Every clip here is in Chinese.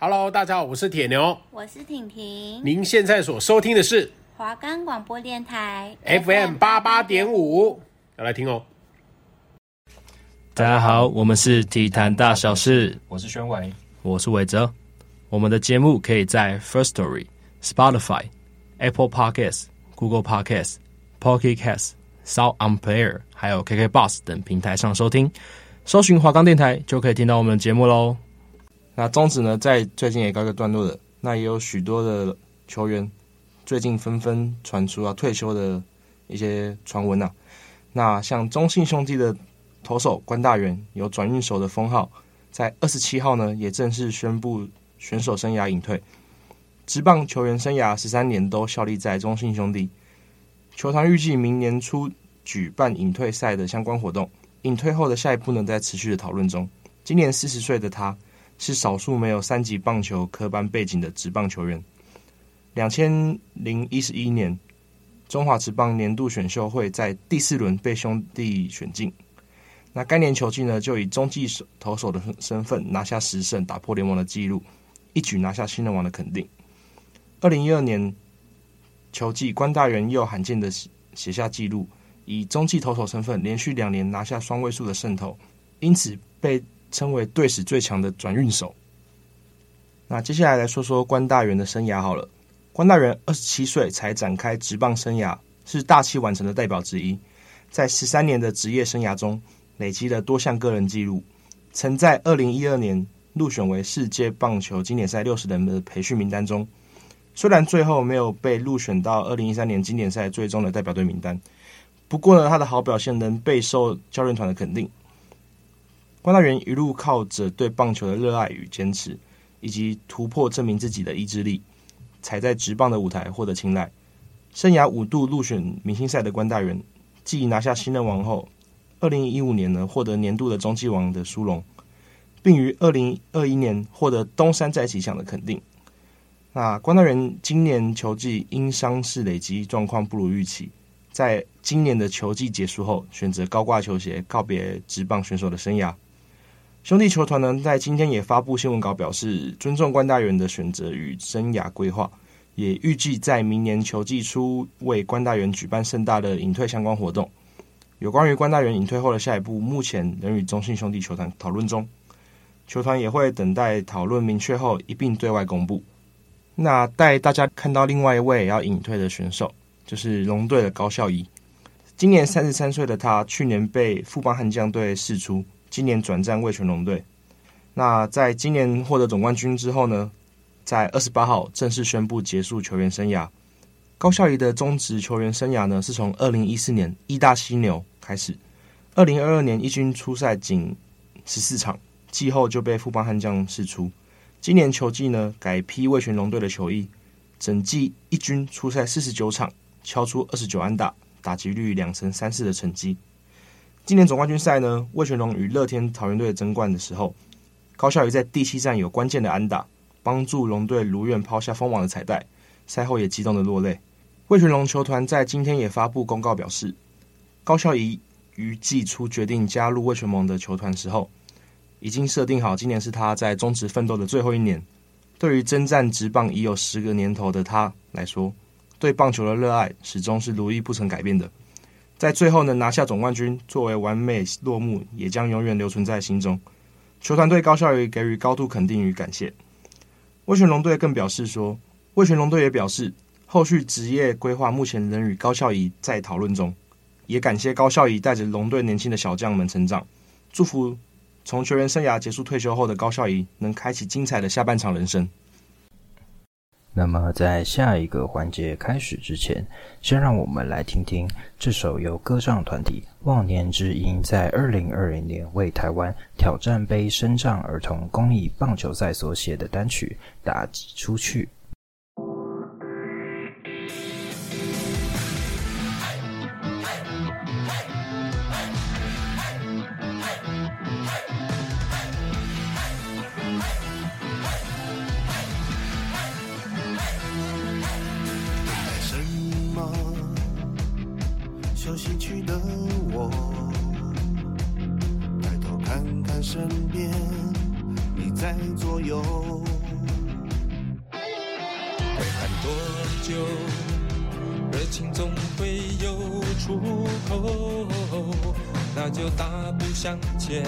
Hello，大家好，我是铁牛，我是婷婷。您现在所收听的是华冈广播电台 FM 八八点五，要来听哦。大家好，我们是体坛大小事，我是宣伟，我是伟哲。我们的节目可以在 First Story、Spotify、Apple Podcasts、Google Podcasts、Pocket Casts、Sound On Player，还有 KK Box 等平台上收听。搜寻华冈电台就可以听到我们的节目喽。那中职呢，在最近也告一个段落了。那也有许多的球员最近纷纷传出要退休的一些传闻呐。那像中信兄弟的投手关大元有转运手的封号，在二十七号呢也正式宣布选手生涯隐退。职棒球员生涯十三年都效力在中信兄弟，球团预计明年初举办隐退赛的相关活动。隐退后的下一步呢，在持续的讨论中。今年四十岁的他，是少数没有三级棒球科班背景的职棒球员。两千零一十一年，中华职棒年度选秀会在第四轮被兄弟选进。那该年球季呢，就以中继投手的身份拿下十胜，打破联盟的纪录，一举拿下新人王的肯定。二零一二年球季，关大元又罕见的写下纪录。以中继投手身份连续两年拿下双位数的胜投，因此被称为队史最强的转运手。那接下来来说说关大元的生涯好了。关大元二十七岁才展开职棒生涯，是大器晚成的代表之一。在十三年的职业生涯中，累积了多项个人纪录，曾在二零一二年入选为世界棒球经典赛六十人的培训名单中。虽然最后没有被入选到二零一三年经典赛最终的代表队名单。不过呢，他的好表现能备受教练团的肯定。关大元一路靠着对棒球的热爱与坚持，以及突破证明自己的意志力，才在职棒的舞台获得青睐。生涯五度入选明星赛的关大元，继拿下新人王后，二零一五年呢获得年度的中继王的殊荣，并于二零二一年获得东山再起奖的肯定。那关大元今年球季因伤势累积状况不如预期。在今年的球季结束后，选择高挂球鞋告别职棒选手的生涯。兄弟球团呢，在今天也发布新闻稿，表示尊重关大元的选择与生涯规划，也预计在明年球季初为关大元举办盛大的隐退相关活动。有关于关大元隐退后的下一步，目前仍与中信兄弟球团讨论中，球团也会等待讨论明确后一并对外公布。那带大家看到另外一位要隐退的选手。就是龙队的高孝仪，今年三十三岁的他，去年被富邦悍将队释出，今年转战味全龙队。那在今年获得总冠军之后呢，在二十八号正式宣布结束球员生涯。高孝仪的中职球员生涯呢，是从二零一四年义大犀牛开始，二零二二年一军出赛仅十四场，季后就被富邦悍将释出。今年球季呢，改披味全龙队的球衣，整季一军出赛四十九场。敲出二十九安打，打击率两成三四的成绩。今年总冠军赛呢，魏全龙与乐天桃园队争冠的时候，高孝仪在第七战有关键的安打，帮助龙队如愿抛下封王的彩带。赛后也激动的落泪。魏全龙球团在今天也发布公告表示，高孝仪于季初决定加入魏全龙的球团时候，已经设定好今年是他在中职奋斗的最后一年。对于征战职棒已有十个年头的他来说，对棒球的热爱始终是如一不曾改变的，在最后能拿下总冠军作为完美落幕，也将永远留存在心中。球团队高孝仪给予高度肯定与感谢。味全龙队更表示说，味全龙队也表示，后续职业规划目前仍与高孝仪在讨论中，也感谢高孝仪带着龙队年轻的小将们成长，祝福从球员生涯结束退休后的高孝仪能开启精彩的下半场人生。那么，在下一个环节开始之前，先让我们来听听这首由歌唱团体忘年之音在二零二零年为台湾挑战杯声障儿童公益棒球赛所写的单曲《打出去》。出口，那就大步向前，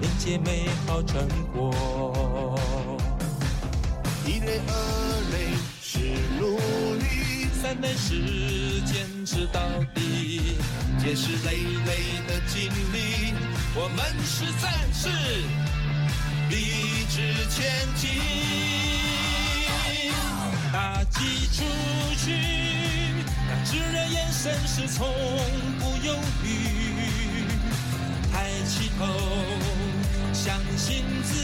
迎接美好成果。一泪二泪是努力，三泪是坚持到底，皆是累累的经历。我们是战士，立志前进。打击出去，炙热眼神是从不犹豫，抬起头，相信自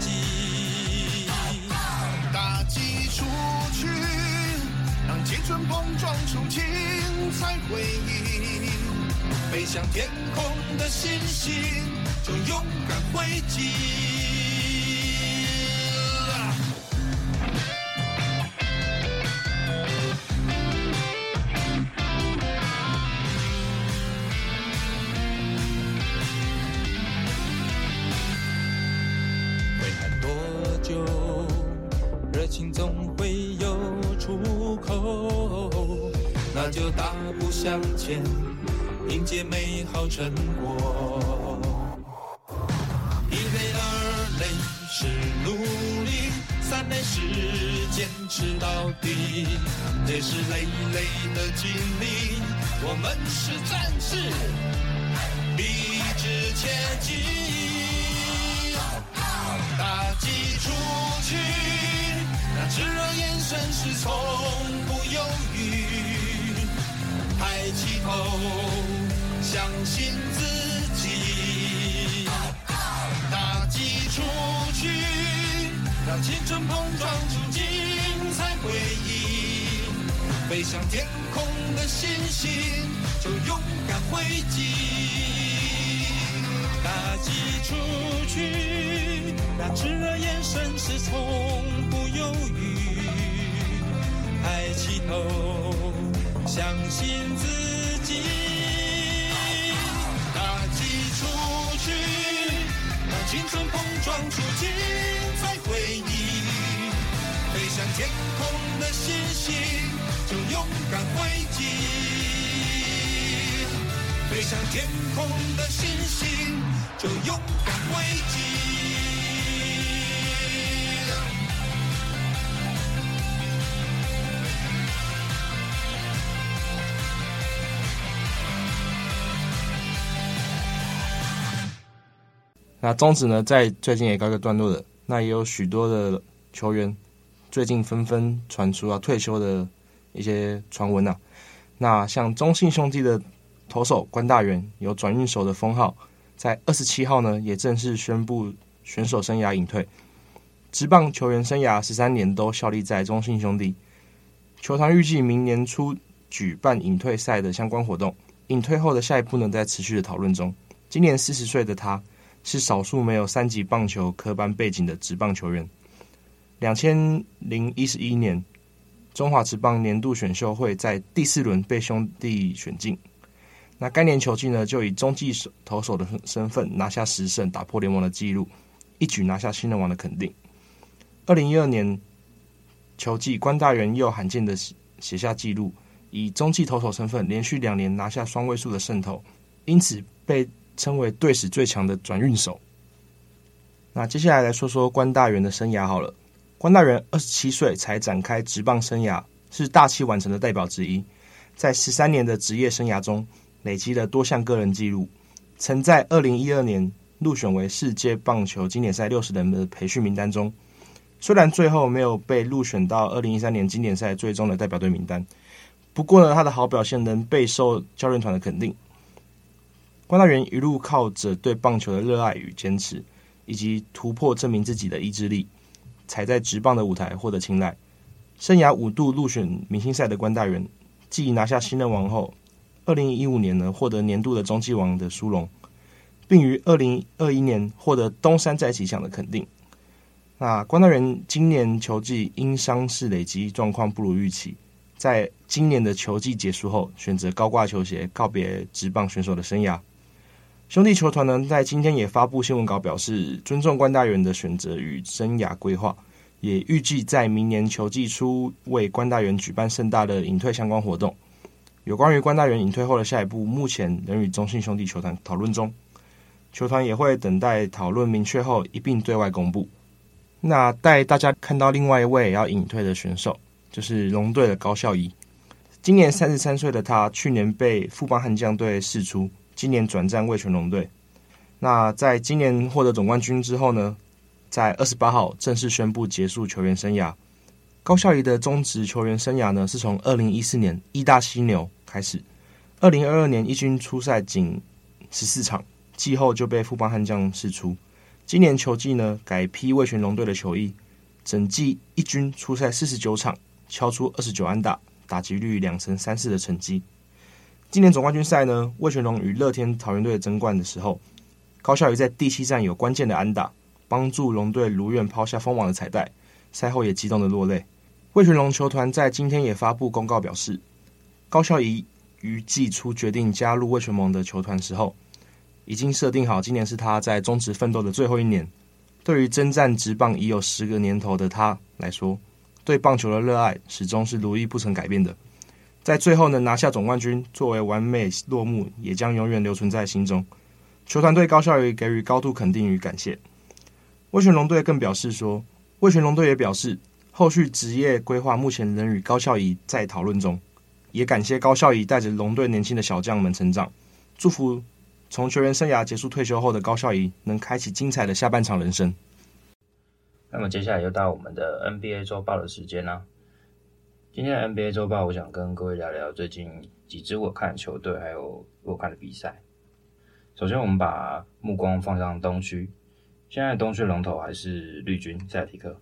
己。打击出去，让青春碰撞出精彩回忆，飞向天空的星星，就勇敢挥击。就大步向前，迎接美好成果。一泪二泪是努力，三泪是坚持到底，这是累累的经历。我们是战士，立志前进，打击出去，那炙热眼神是从不犹豫。抬起头，相信自己，打击出去，让青春碰撞出精彩回忆，飞向天空的星星，就勇敢挥击。打击出去，那炙热眼神是从不犹豫，抬起头。相信自己，打击出去，让青春碰撞出精彩回忆，飞向天空的星星，就勇敢挥击，飞向天空的星星，就勇敢挥击。那中职呢，在最近也告一个段落了。那也有许多的球员最近纷纷传出要退休的一些传闻呐。那像中信兄弟的投手关大元有转运手的封号，在二十七号呢也正式宣布选手生涯隐退。职棒球员生涯十三年都效力在中信兄弟，球团预计明年初举办隐退赛的相关活动。隐退后的下一步呢，在持续的讨论中。今年四十岁的他。是少数没有三级棒球科班背景的职棒球员。两千零一十一年，中华职棒年度选秀会在第四轮被兄弟选进。那该年球季呢，就以中继投手的身份拿下十胜，打破联盟的纪录，一举拿下新人王的肯定。二零一二年球季，关大元又罕见的写下纪录，以中继投手身份连续两年拿下双位数的胜投，因此被。称为队史最强的转运手。那接下来来说说关大元的生涯好了。关大元二十七岁才展开职棒生涯，是大器晚成的代表之一。在十三年的职业生涯中，累积了多项个人纪录。曾在二零一二年入选为世界棒球经典赛六十人的培训名单中，虽然最后没有被入选到二零一三年经典赛最终的代表队名单，不过呢，他的好表现能备受教练团的肯定。关大元一路靠着对棒球的热爱与坚持，以及突破证明自己的意志力，才在职棒的舞台获得青睐。生涯五度入选明星赛的关大元，继拿下新人王后，二零一五年呢获得年度的中继王的殊荣，并于二零二一年获得东山再起奖的肯定。那关大元今年球季因伤势累积状况不如预期，在今年的球季结束后，选择高挂球鞋告别职棒选手的生涯。兄弟球团呢，在今天也发布新闻稿，表示尊重关大元的选择与生涯规划，也预计在明年球季初为关大元举办盛大的引退相关活动。有关于关大元引退后的下一步，目前仍与中信兄弟球团讨论中，球团也会等待讨论明确后一并对外公布。那带大家看到另外一位要引退的选手，就是龙队的高孝仪。今年三十三岁的他，去年被富邦悍将队释出，今年转战味全龙队。那在今年获得总冠军之后呢，在二十八号正式宣布结束球员生涯。高孝仪的中职球员生涯呢，是从二零一四年义大犀牛开始，二零二二年一军出赛仅十四场，季后就被富邦悍将释出。今年球季呢，改披味全龙队的球衣，整季一军出赛四十九场，敲出二十九安打，打击率两成三四的成绩。今年总冠军赛呢，魏全龙与乐天桃园队争冠的时候，高孝仪在第七战有关键的安打，帮助龙队如愿抛下封王的彩带。赛后也激动的落泪。魏全龙球团在今天也发布公告表示，高孝仪于季初决定加入魏全龙的球团时候。已经设定好，今年是他在中职奋斗的最后一年。对于征战职棒已有十个年头的他来说，对棒球的热爱始终是如一不曾改变的。在最后能拿下总冠军，作为完美落幕，也将永远留存在心中。球团对高孝仪给予高度肯定与感谢。味全龙队更表示说，味全龙队也表示，后续职业规划目前仍与高孝仪在讨论中，也感谢高孝仪带着龙队年轻的小将们成长，祝福。从球员生涯结束退休后的高孝仪，能开启精彩的下半场人生。那么接下来又到我们的 NBA 周报的时间啦。今天的 NBA 周报，我想跟各位聊聊最近几支我看球队，还有我看的比赛。首先，我们把目光放向东区。现在东区龙头还是绿军塞尔提克。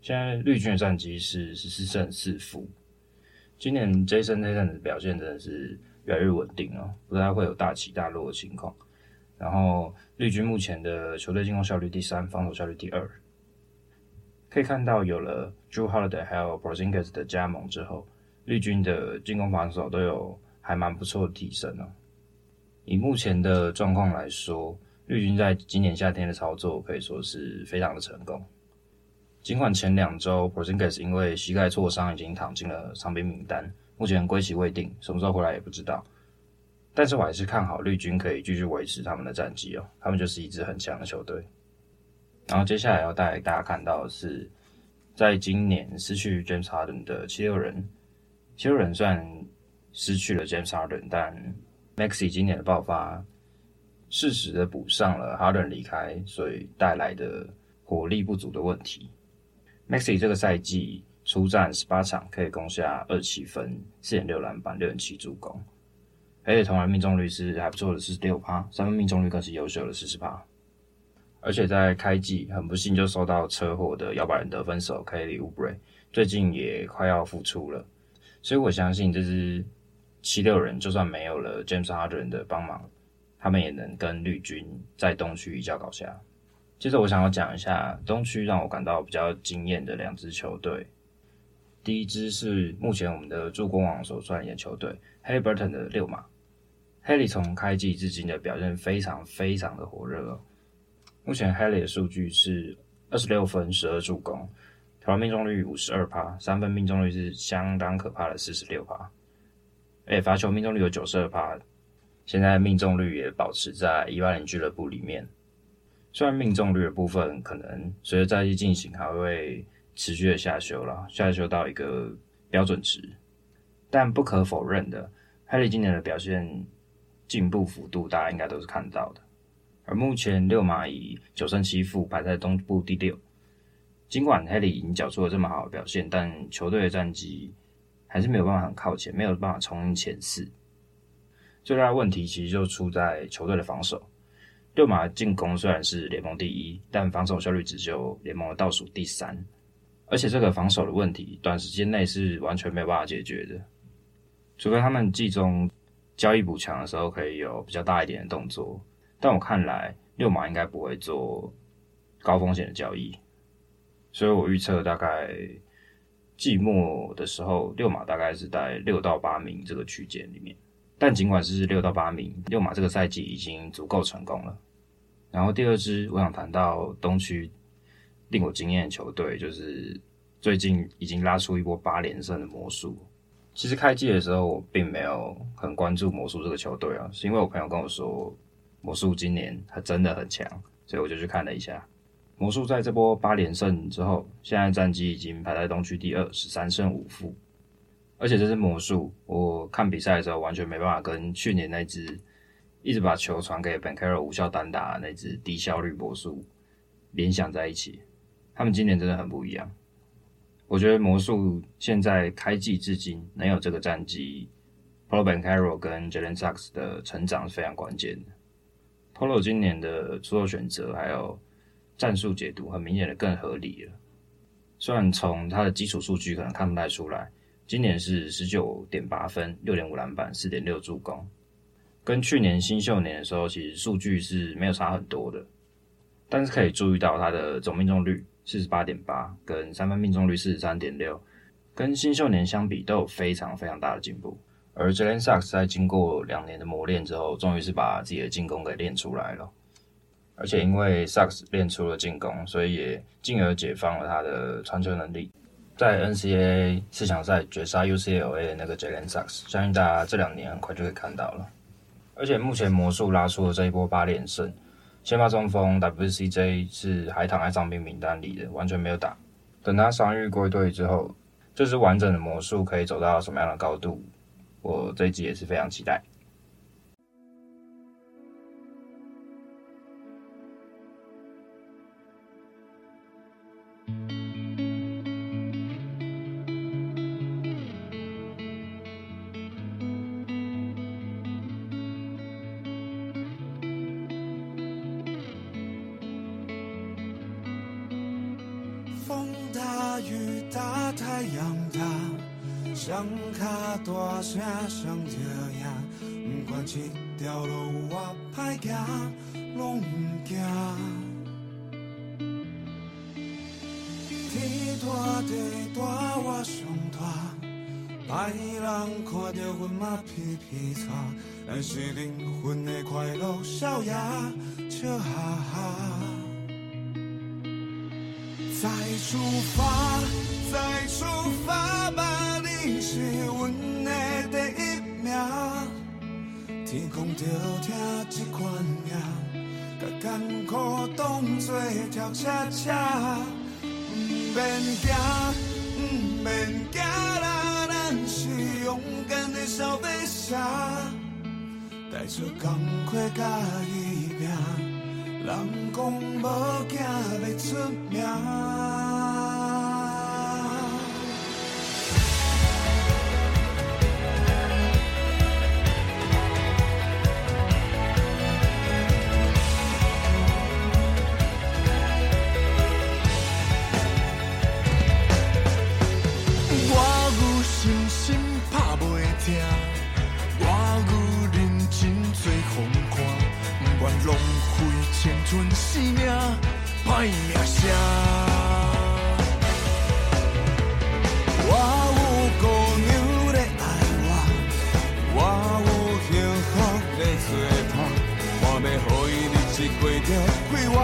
现在绿军的战绩是十四胜四负。今年 Jason Tatum 的表现真的是。越来越稳定了，不太会有大起大落的情况。然后绿军目前的球队进攻效率第三，防守效率第二。可以看到，有了 Jrue Holiday 还有 Porzingis 的加盟之后，绿军的进攻防守都有还蛮不错的提升哦。以目前的状况来说，绿军在今年夏天的操作可以说是非常的成功。尽管前两周 Porzingis 因为膝盖挫伤已经躺进了伤兵名单。目前归期未定，什么时候回来也不知道。但是我还是看好绿军可以继续维持他们的战绩哦，他们就是一支很强的球队。然后接下来要带大家看到的是，在今年失去 James Harden 的七六人，七六人虽然失去了 James Harden，但 Maxi 今年的爆发，适时的补上了 Harden 离开所以带来的火力不足的问题。Maxi 这个赛季。出战十八场，可以攻下二七分、四点六篮板、六点七助攻，而且投篮命中率是还不错的四十六趴，三分命中率更是优秀的四十趴。而且在开季很不幸就受到车祸的摇摆人得分手 Kelly Oubre 最近也快要复出了，所以我相信这支七六人就算没有了 James Harden 的帮忙，他们也能跟绿军在东区一较高下。接着我想要讲一下东区让我感到比较惊艳的两支球队。第一支是目前我们的助攻王所率领的球队，Haliburton 的六马。Haley 从开季至今的表现非常非常的火热哦。目前 h a l l y 的数据是二十六分、十二助攻，投篮命中率五十二趴，三分命中率是相当可怕的四十六趴，而且罚球命中率有九十二趴。现在命中率也保持在一八零俱乐部里面。虽然命中率的部分可能随着赛季进行还会。持续的下修了，下修到一个标准值，但不可否认的，哈利今年的表现进步幅度，大家应该都是看到的。而目前六马以九胜七负排在东部第六，尽管哈利已经缴出了这么好的表现，但球队的战绩还是没有办法很靠前，没有办法冲进前四。最大的问题其实就出在球队的防守。六马进攻虽然是联盟第一，但防守效率只有联盟的倒数第三。而且这个防守的问题，短时间内是完全没有办法解决的，除非他们季中交易补强的时候可以有比较大一点的动作。但我看来，六马应该不会做高风险的交易，所以我预测大概季末的时候，六马大概是在六到八名这个区间里面。但尽管是六到八名，六马这个赛季已经足够成功了。然后第二支，我想谈到东区。令我惊艳的球队，就是最近已经拉出一波八连胜的魔术。其实开季的时候，我并没有很关注魔术这个球队啊，是因为我朋友跟我说，魔术今年还真的很强，所以我就去看了一下。魔术在这波八连胜之后，现在战绩已经排在东区第二，十三胜五负。而且这是魔术，我看比赛的时候完全没办法跟去年那只一直把球传给 Banchero 无效单打那只低效率魔术联想在一起。他们今年真的很不一样。我觉得魔术现在开季至今能有这个战绩，Pro Banchero 跟 Jalen Suggs 的成长是非常关键的。Polo 今年的出手选择还有战术解读很明显的更合理了，虽然从他的基础数据可能看不太出来，今年是十九点八分、六点五篮板、四点六助攻，跟去年新秀年的时候其实数据是没有差很多的，但是可以注意到他的总命中率四十八点八，跟三分命中率四十三点六，跟新秀年相比都有非常非常大的进步。而 Jalen Suggs 在经过两年的磨练之后，终于是把自己的进攻给练出来了。而且因为 Suggs 练出了进攻，所以也进而解放了他的传球能力。在 NCAA 四强赛绝杀 UCLA 的那个 Jalen Suggs，相信大家这两年很快就可以看到了。而且目前魔术拉出了这一波八连胜，先发中锋 WCJ 是还躺在伤病名单里的，完全没有打。等他伤愈归队之后，这支完整的魔术可以走到什么样的高度？我这一集也是非常期待。风大雨大，太阳大。双脚大声相招应，不管这条路偌歹走，拢不惊。天大地大，我上大，排人看着阮嘛皮皮擦，爱是灵魂的快乐少爷，笑哈哈。再出发，再出发吧。你是阮的第一名。天公着疼这款命，把艰苦当作跳恰恰。不免惊，不免惊啦，咱是勇敢的小飞侠。带着钢盔甲伊拼，人讲无惊要出名。浪费青春性命，歹名声。我有姑娘在爱我，我有幸福在做伴，我要予伊日子过着快活。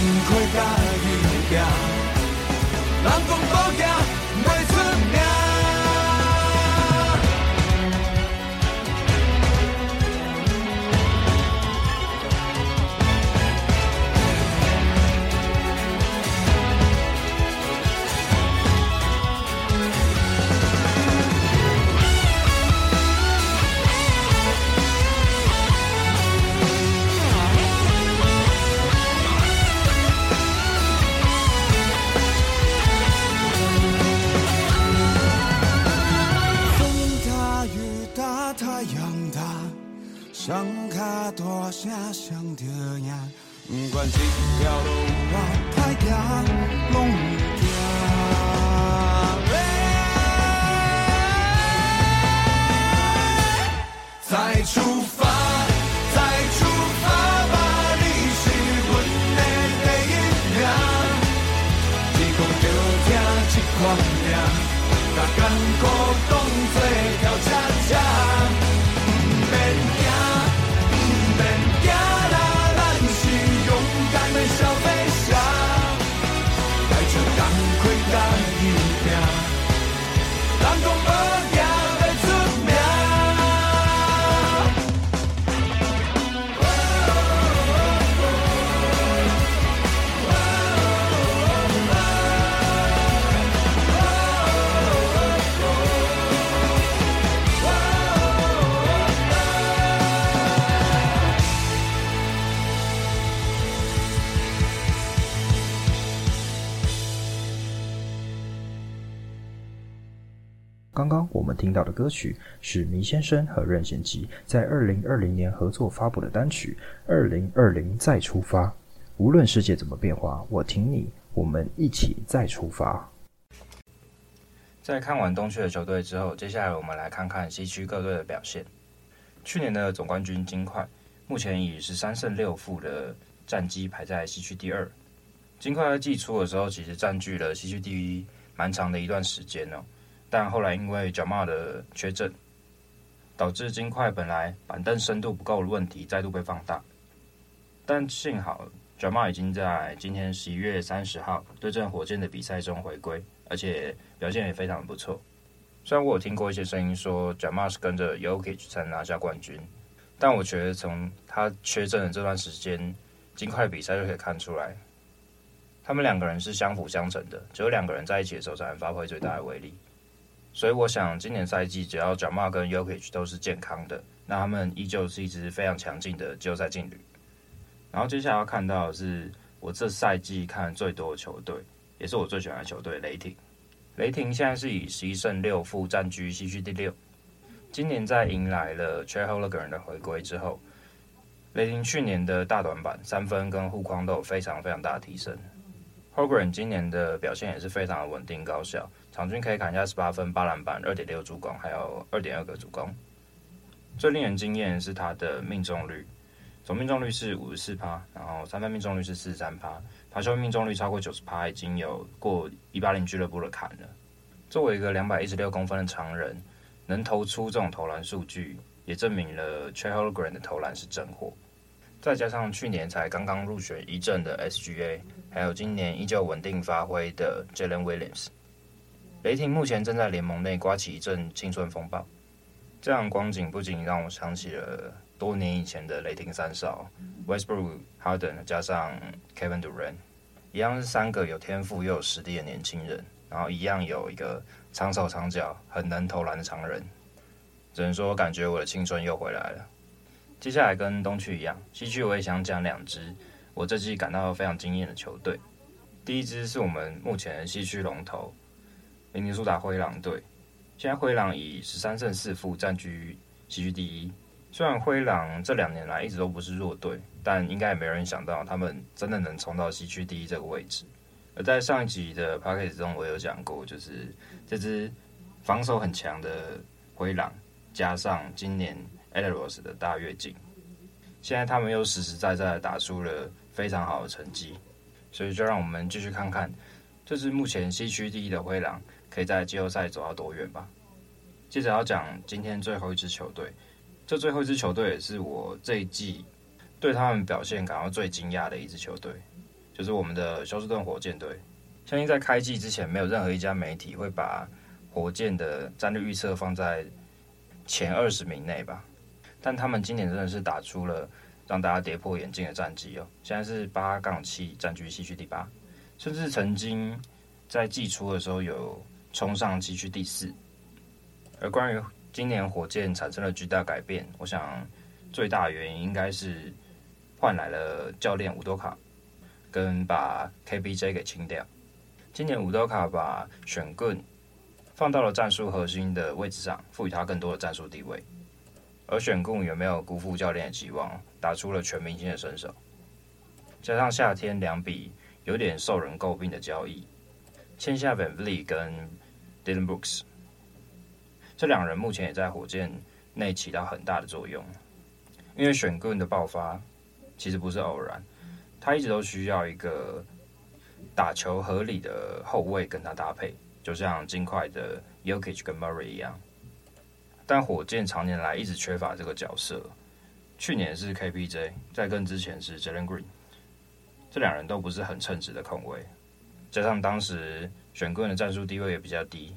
甘快甲伊拼。听到的歌曲是麋先生和任贤齐在二零二零年合作发布的单曲《二零二零再出发》。无论世界怎么变化，我挺你，我们一起再出发。在看完东区的球队之后，接下来我们来看看西区各队的表现。去年的总冠军金块，目前以十三胜六负的战绩排在西区第二。金块在季初的时候，其实占据了西区第一蛮长的一段时间哦。但后来因为 Jamal 的缺阵，导致金块本来板凳深度不够的问题再度被放大。但幸好 Jamal 已经在今天十一月三十号对阵火箭的比赛中回归，而且表现也非常不错。虽然我有听过一些声音说 Jamal 是跟着 Yokich 才拿下冠军，但我觉得从他缺阵的这段时间，金块比赛就可以看出来，他们两个人是相辅相成的，只有两个人在一起的时候才能发挥最大的威力。所以我想，今年赛季只要 Jamal 跟 Yokich 都是健康的，那他们依旧是一支非常强劲的季后赛劲旅。然后接下来要看到的是我这赛季看最多的球队，也是我最喜欢的球队——雷霆。雷霆现在是以十一胜六负占据西区第六。今年在迎来了 Chet Holmgren 的回归之后，雷霆去年的大短板三分跟护框都有非常非常大的提升。holgren 今年的表现也是非常的稳定高效。场均可以砍下十八分、八篮板、二点六助攻，还有二点二个助攻。最令人惊艳是他的命中率，总命中率是五十四趴，然后三分命中率是四十三趴，罚球命中率超过九十趴，已经有过一八零俱乐部的坎了。作为一个两百一十六公分的常人，能投出这种投篮数据，也证明了 Chet Holmgren 的投篮是真货。再加上去年才刚刚入选一阵的 SGA，还有今年依旧稳定发挥的 Jalen Williams。雷霆目前正在联盟内刮起一阵青春风暴，这样光景不仅让我想起了多年以前的雷霆三少 Westbrook、Harden 加上 Kevin Durant，一样是三个有天赋又有实力的年轻人，然后一样有一个长手长脚、很能投篮的长人，只能说感觉我的青春又回来了。接下来跟东区一样，西区我也想讲两支我这季感到非常惊艳的球队，第一支是我们目前的西区龙头。明尼苏达灰狼队，现在灰狼以十三胜四负占据西区第一。虽然灰狼这两年来一直都不是弱队，但应该也没人想到他们真的能冲到西区第一这个位置。而在上一集的 podcast 中，我有讲过，就是这支防守很强的灰狼，加上今年 Edwards 的大跃进，现在他们又实实在在打出了非常好的成绩。所以就让我们继续看看，这是目前西区第一的灰狼。可以在季后赛走到多远吧？接着要讲今天最后一支球队，这最后一支球队也是我这一季对他们表现感到最惊讶的一支球队，就是我们的休斯顿火箭队。相信在开季之前，没有任何一家媒体会把火箭的战略预测放在前二十名内吧？但他们今年真的是打出了让大家跌破眼镜的战绩哦！现在是八杠七，占据西区第八，甚至曾经在季初的时候有。冲上西区第四，而关于今年火箭产生了巨大改变，我想最大原因应该是换来了教练伍多卡，跟把 KBJ 给清掉。今年伍多卡把选棍放到了战术核心的位置上，赋予他更多的战术地位。而选棍有没有辜负教练的期望，打出了全明星的身手。加上夏天两笔有点受人诟病的交易，签下 VanVleet 跟 Dylan Brooks，这两人目前也在火箭内起到很大的作用。因为选棍的爆发其实不是偶然，他一直都需要一个打球合理的后卫跟他搭配，就像金块的 y o k i c h 跟 Murray 一样。但火箭常年来一直缺乏这个角色。去年是 KPJ，在更之前是 Jalen Green，这两人都不是很称职的控卫，加上当时。选个人的战术地位也比较低，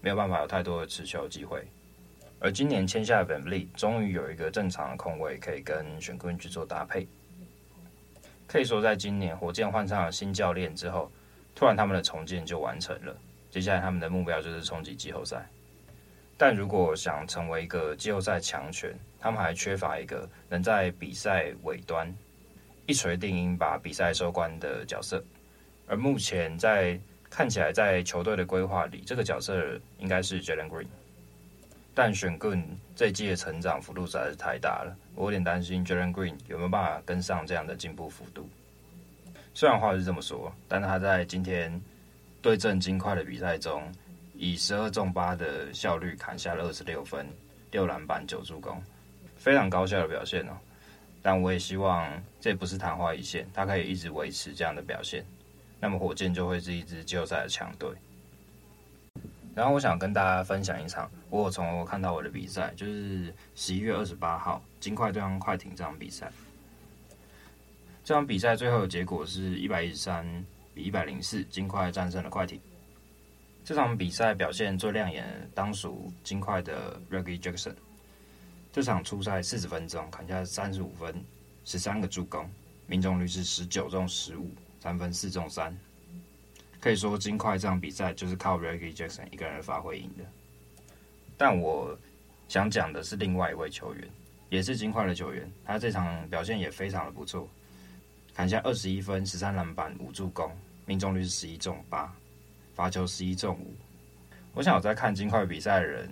没有办法有太多的持球机会。而今年签下的 VanVleet 终于有一个正常的控卫可以跟 Sengun 去做搭配。可以说，在今年火箭换上了新教练之后，突然他们的重建就完成了。接下来他们的目标就是冲击季后赛。但如果想成为一个季后赛强权，他们还缺乏一个能在比赛尾端一锤定音把比赛收官的角色。而目前在看起来，在球队的规划里，这个角色应该是 Jalen Green。但 Sengun 这一季的成长幅度实在是太大了，我有点担心 Jalen Green 有没有办法跟上这样的进步幅度。虽然话是这么说，但他在今天对阵金块的比赛中，以十二中八的效率砍下了二十六分、六篮板、九助攻，非常高效的表现哦。但我也希望这不是昙花一现，他可以一直维持这样的表现。那么火箭就会是一支季后赛的强队。然后我想跟大家分享一场我从我看到我的比赛，就是十一月二十八号金块对上快艇这场比赛。这场比赛最后的结果是一百一十三比一百零四，金块战胜了快艇。这场比赛表现最亮眼当属金块的 Reggie Jackson。这场初赛四十分钟，砍下三十五分，十三个助攻，命中率是十九中十五。三分四中三，可以说金块这场比赛就是靠 Reggie Jackson 一个人发挥赢的。但我想讲的是另外一位球员，也是金块的球员，他这场表现也非常的不错，砍下二十一分、十三篮板、五助攻，命中率是十一中八，罚球十一中五。我想我在看金块比赛的人，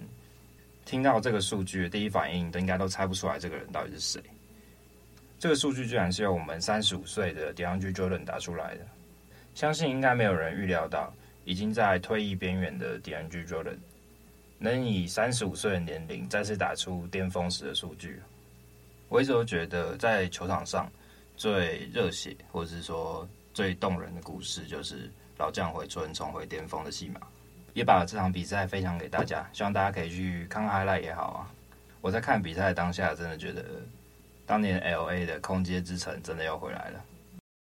听到这个数据第一反应，都应该都猜不出来这个人到底是谁。这个数据居然是由我们三十五岁的 DeAndre Jordan 打出来的，相信应该没有人预料到，已经在退役边缘的 DeAndre Jordan 能以三十五岁的年龄再次打出巅峰时的数据。我一直都觉得，在球场上最热血或者是说最动人的故事，就是老将回春、重回巅峰的戏码。也把这场比赛分享给大家，希望大家可以去看看 highlight 也好啊。我在看比赛当下，真的觉得。当年 LA 的空接之城真的又回来了。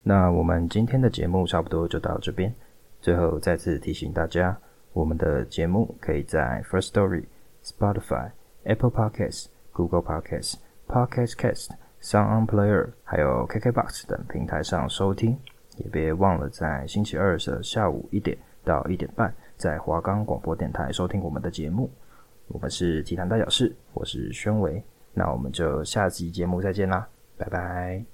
那我们今天的节目差不多就到这边。最后再次提醒大家，我们的节目可以在 First Story、Spotify、Apple Podcasts、Google Podcasts、Podcast Cast、Sound On Player 还有 KKBox 等平台上收听。也别忘了在星期二的下午一点到一点半，在华冈广播电台收听我们的节目。我们是体坛大小事，我是宣伟。那我们就下集节目再见啦，拜拜。